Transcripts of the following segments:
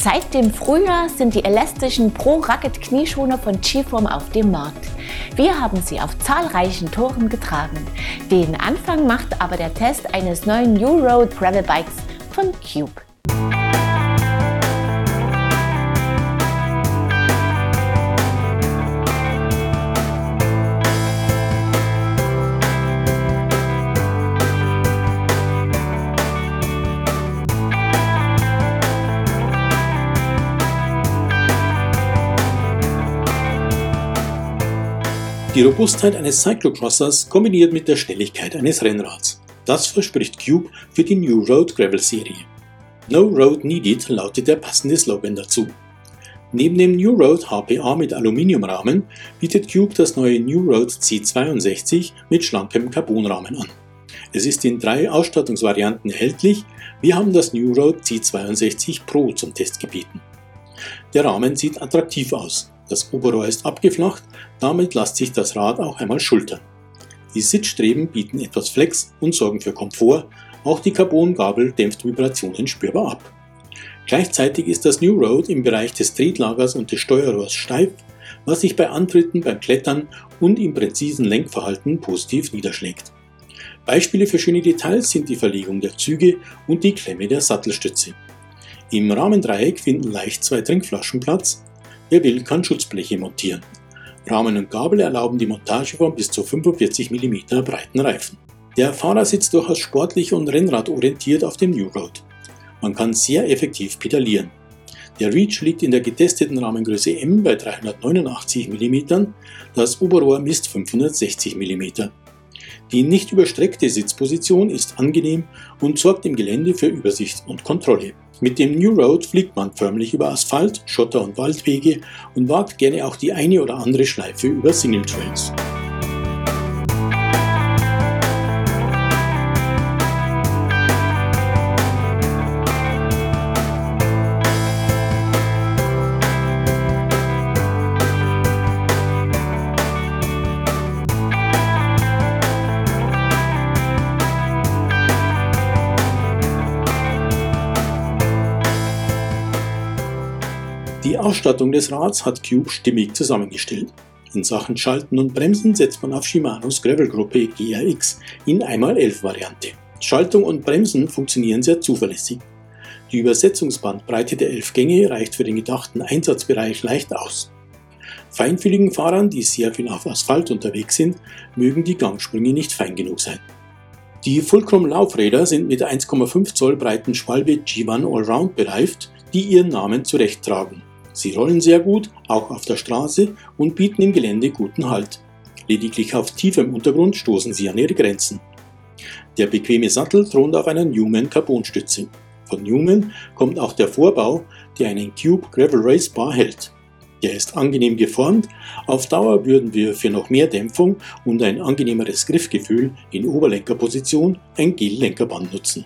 Seit dem Frühjahr sind die elastischen Pro Rugged Knieschoner von G-Form auf dem Markt. Wir haben sie auf zahlreichen Toren getragen. Den Anfang macht aber der Test eines neuen New Road Gravel Bikes von Cube. Die Robustheit eines Cyclocrossers kombiniert mit der Schnelligkeit eines Rennrads. Das verspricht Cube für die New Road Gravel Serie. No Road Needed lautet der passende Slogan dazu. Neben dem New Road HPA mit Aluminiumrahmen bietet Cube das neue New Road C62 mit schlankem Carbonrahmen an. Es ist in drei Ausstattungsvarianten erhältlich. Wir haben das New Road C62 Pro zum Test gebeten. Der Rahmen sieht attraktiv aus. Das Oberrohr ist abgeflacht, damit lässt sich das Rad auch einmal schultern. Die Sitzstreben bieten etwas Flex und sorgen für Komfort, auch die Carbongabel dämpft Vibrationen spürbar ab. Gleichzeitig ist das New Road im Bereich des Tretlagers und des Steuerrohrs steif, was sich bei Antritten, beim Klettern und im präzisen Lenkverhalten positiv niederschlägt. Beispiele für schöne Details sind die Verlegung der Züge und die Klemme der Sattelstütze. Im Rahmendreieck finden leicht zwei Trinkflaschen Platz, Wer will, kann Schutzbleche montieren. Rahmen und Gabel erlauben die Montage von bis zu 45 mm breiten Reifen. Der Fahrer sitzt durchaus sportlich und rennradorientiert auf dem New Road. Man kann sehr effektiv pedalieren. Der Reach liegt in der getesteten Rahmengröße M bei 389 mm, das Oberrohr misst 560 mm. Die nicht überstreckte Sitzposition ist angenehm und sorgt im Gelände für Übersicht und Kontrolle. Mit dem New Road fliegt man förmlich über Asphalt, Schotter und Waldwege und wagt gerne auch die eine oder andere Schleife über Single Trails. Die Ausstattung des Rads hat Cube stimmig zusammengestellt. In Sachen Schalten und Bremsen setzt man auf Shimanos Gravel-Gruppe GRX in 1x11 Variante. Schaltung und Bremsen funktionieren sehr zuverlässig. Die Übersetzungsbandbreite der 11 Gänge reicht für den gedachten Einsatzbereich leicht aus. Feinfühligen Fahrern, die sehr viel auf Asphalt unterwegs sind, mögen die Gangsprünge nicht fein genug sein. Die Fulcrum Laufräder sind mit 1,5 Zoll breiten Schwalbe G1 Allround bereift, die ihren Namen zurechttragen. Sie rollen sehr gut, auch auf der Straße und bieten im Gelände guten Halt. Lediglich auf tiefem Untergrund stoßen sie an ihre Grenzen. Der bequeme Sattel thront auf einer Newman Carbonstütze. Von Newman kommt auch der Vorbau, der einen Cube Gravel Race Bar hält. Der ist angenehm geformt. Auf Dauer würden wir für noch mehr Dämpfung und ein angenehmeres Griffgefühl in Oberlenkerposition ein Gel-Lenkerband nutzen.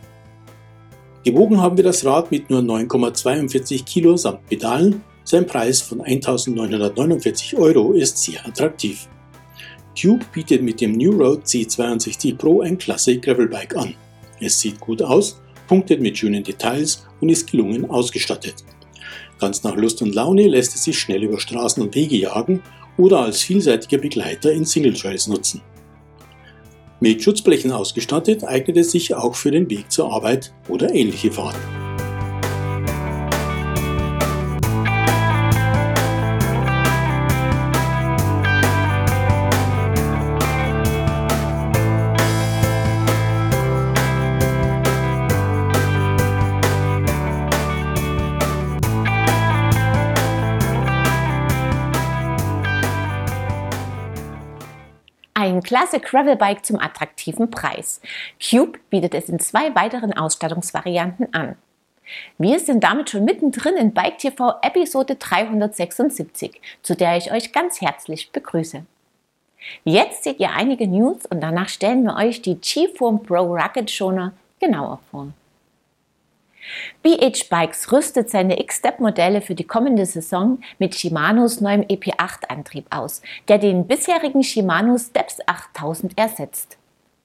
Gewogen haben wir das Rad mit nur 9,42 Kilo samt Pedalen sein Preis von 1949 Euro ist sehr attraktiv. Cube bietet mit dem New Road C62 Pro ein klasse Gravelbike an. Es sieht gut aus, punktet mit schönen Details und ist gelungen ausgestattet. Ganz nach Lust und Laune lässt es sich schnell über Straßen und Wege jagen oder als vielseitiger Begleiter in Single Trails nutzen. Mit Schutzblechen ausgestattet eignet es sich auch für den Weg zur Arbeit oder ähnliche Fahrten. Ein klasse Gravelbike zum attraktiven Preis. Cube bietet es in zwei weiteren Ausstattungsvarianten an. Wir sind damit schon mittendrin in Bike TV Episode 376, zu der ich euch ganz herzlich begrüße. Jetzt seht ihr einige News und danach stellen wir euch die G-Form Pro Rocket Schoner genauer vor. BH Bikes rüstet seine X-Step-Modelle für die kommende Saison mit Shimanos neuem EP8-Antrieb aus, der den bisherigen Shimano Steps 8000 ersetzt.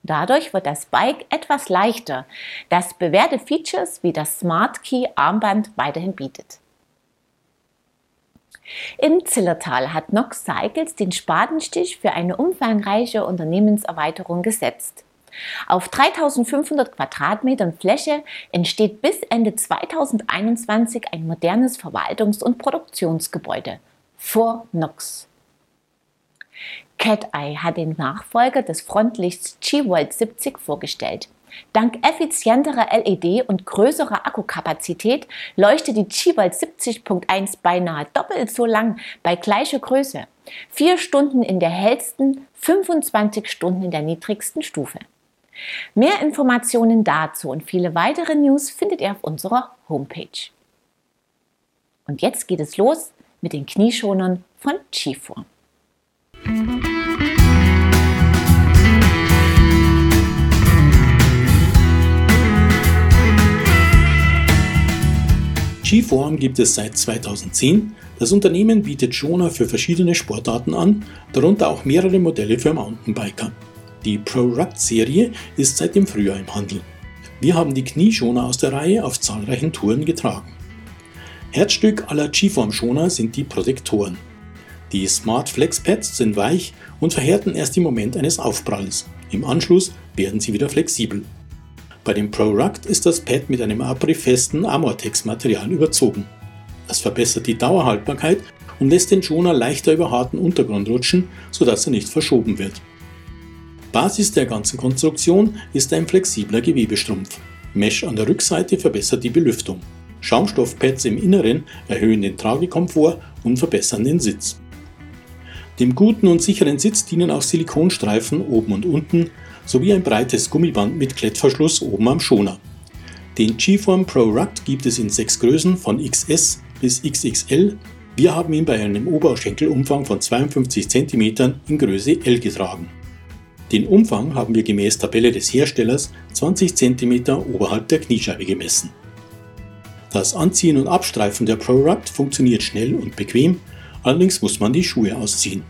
Dadurch wird das Bike etwas leichter, das bewährte Features wie das Smart Key Armband weiterhin bietet. Im Zillertal hat Nox Cycles den Spatenstich für eine umfangreiche Unternehmenserweiterung gesetzt. Auf 3500 Quadratmetern Fläche entsteht bis Ende 2021 ein modernes Verwaltungs- und Produktionsgebäude vor Nox. Cat hat den Nachfolger des Frontlichts G-Volt 70 vorgestellt. Dank effizienterer LED und größerer Akkukapazität leuchtet die G-Volt 70.1 beinahe doppelt so lang bei gleicher Größe. Vier Stunden in der hellsten, 25 Stunden in der niedrigsten Stufe. Mehr Informationen dazu und viele weitere News findet ihr auf unserer Homepage. Und jetzt geht es los mit den Knieschonern von G-Form. G-Form gibt es seit 2010. Das Unternehmen bietet Schoner für verschiedene Sportarten an, darunter auch mehrere Modelle für Mountainbiker. Die Pro-Ruct-Serie ist seit dem Frühjahr im Handel. Wir haben die Knieschoner aus der Reihe auf zahlreichen Touren getragen. Herzstück aller G-Form-Schoner sind die Protektoren. Die Smart Flex Pads sind weich und verhärten erst im Moment eines Aufpralls. Im Anschluss werden sie wieder flexibel. Bei dem ProRuct ist das Pad mit einem abriebfesten Amortex-Material überzogen. Das verbessert die Dauerhaltbarkeit und lässt den Schoner leichter über harten Untergrund rutschen, sodass er nicht verschoben wird. Basis der ganzen Konstruktion ist ein flexibler Gewebestrumpf. Mesh an der Rückseite verbessert die Belüftung. Schaumstoffpads im Inneren erhöhen den Tragekomfort und verbessern den Sitz. Dem guten und sicheren Sitz dienen auch Silikonstreifen oben und unten sowie ein breites Gummiband mit Klettverschluss oben am Schoner. Den G-Form Pro Ruct gibt es in sechs Größen von XS bis XXL. Wir haben ihn bei einem Oberschenkelumfang von 52 cm in Größe L getragen. Den Umfang haben wir gemäß Tabelle des Herstellers 20 cm oberhalb der Kniescheibe gemessen. Das Anziehen und Abstreifen der Pro Ruct funktioniert schnell und bequem, allerdings muss man die Schuhe ausziehen.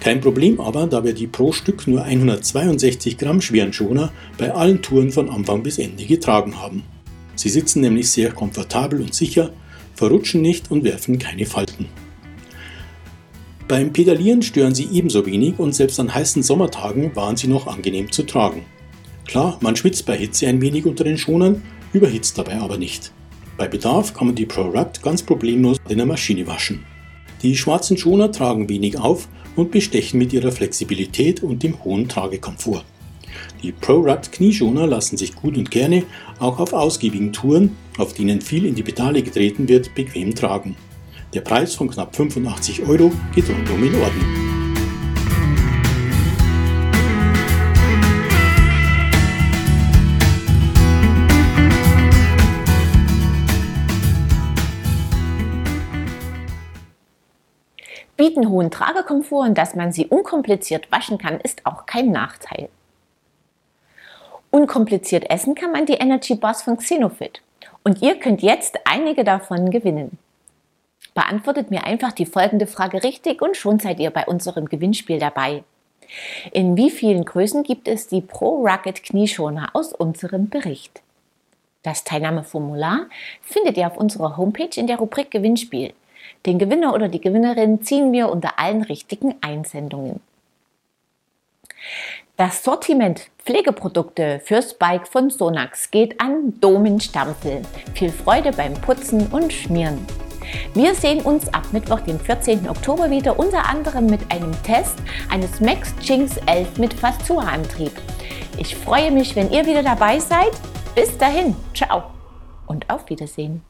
Kein Problem aber, da wir die pro Stück nur 162 Gramm schweren Schoner bei allen Touren von Anfang bis Ende getragen haben. Sie sitzen nämlich sehr komfortabel und sicher, verrutschen nicht und werfen keine Falten. Beim Pedalieren stören sie ebenso wenig und selbst an heißen Sommertagen waren sie noch angenehm zu tragen. Klar, man schwitzt bei Hitze ein wenig unter den Schonern, überhitzt dabei aber nicht. Bei Bedarf kann man die ProRuct ganz problemlos in der Maschine waschen. Die schwarzen Schoner tragen wenig auf und bestechen mit ihrer Flexibilität und dem hohen Tragekomfort. Die ProRuct Knieschoner lassen sich gut und gerne auch auf ausgiebigen Touren, auf denen viel in die Pedale getreten wird, bequem tragen. Der Preis von knapp 85 Euro geht rundum in Ordnung. bieten hohen Tragekomfort und dass man sie unkompliziert waschen kann, ist auch kein Nachteil. Unkompliziert essen kann man die Energy Bars von Xenofit. Und ihr könnt jetzt einige davon gewinnen. Beantwortet mir einfach die folgende Frage richtig und schon seid ihr bei unserem Gewinnspiel dabei. In wie vielen Größen gibt es die Pro Rocket Knieschoner aus unserem Bericht? Das Teilnahmeformular findet ihr auf unserer Homepage in der Rubrik Gewinnspiel. Den Gewinner oder die Gewinnerin ziehen wir unter allen richtigen Einsendungen. Das Sortiment Pflegeprodukte fürs Bike von Sonax geht an Domen Stampfel. Viel Freude beim Putzen und Schmieren. Wir sehen uns ab Mittwoch, den 14. Oktober wieder, unter anderem mit einem Test eines Max Jinx 11 mit Fastua-Antrieb. Ich freue mich, wenn ihr wieder dabei seid. Bis dahin, ciao und auf Wiedersehen.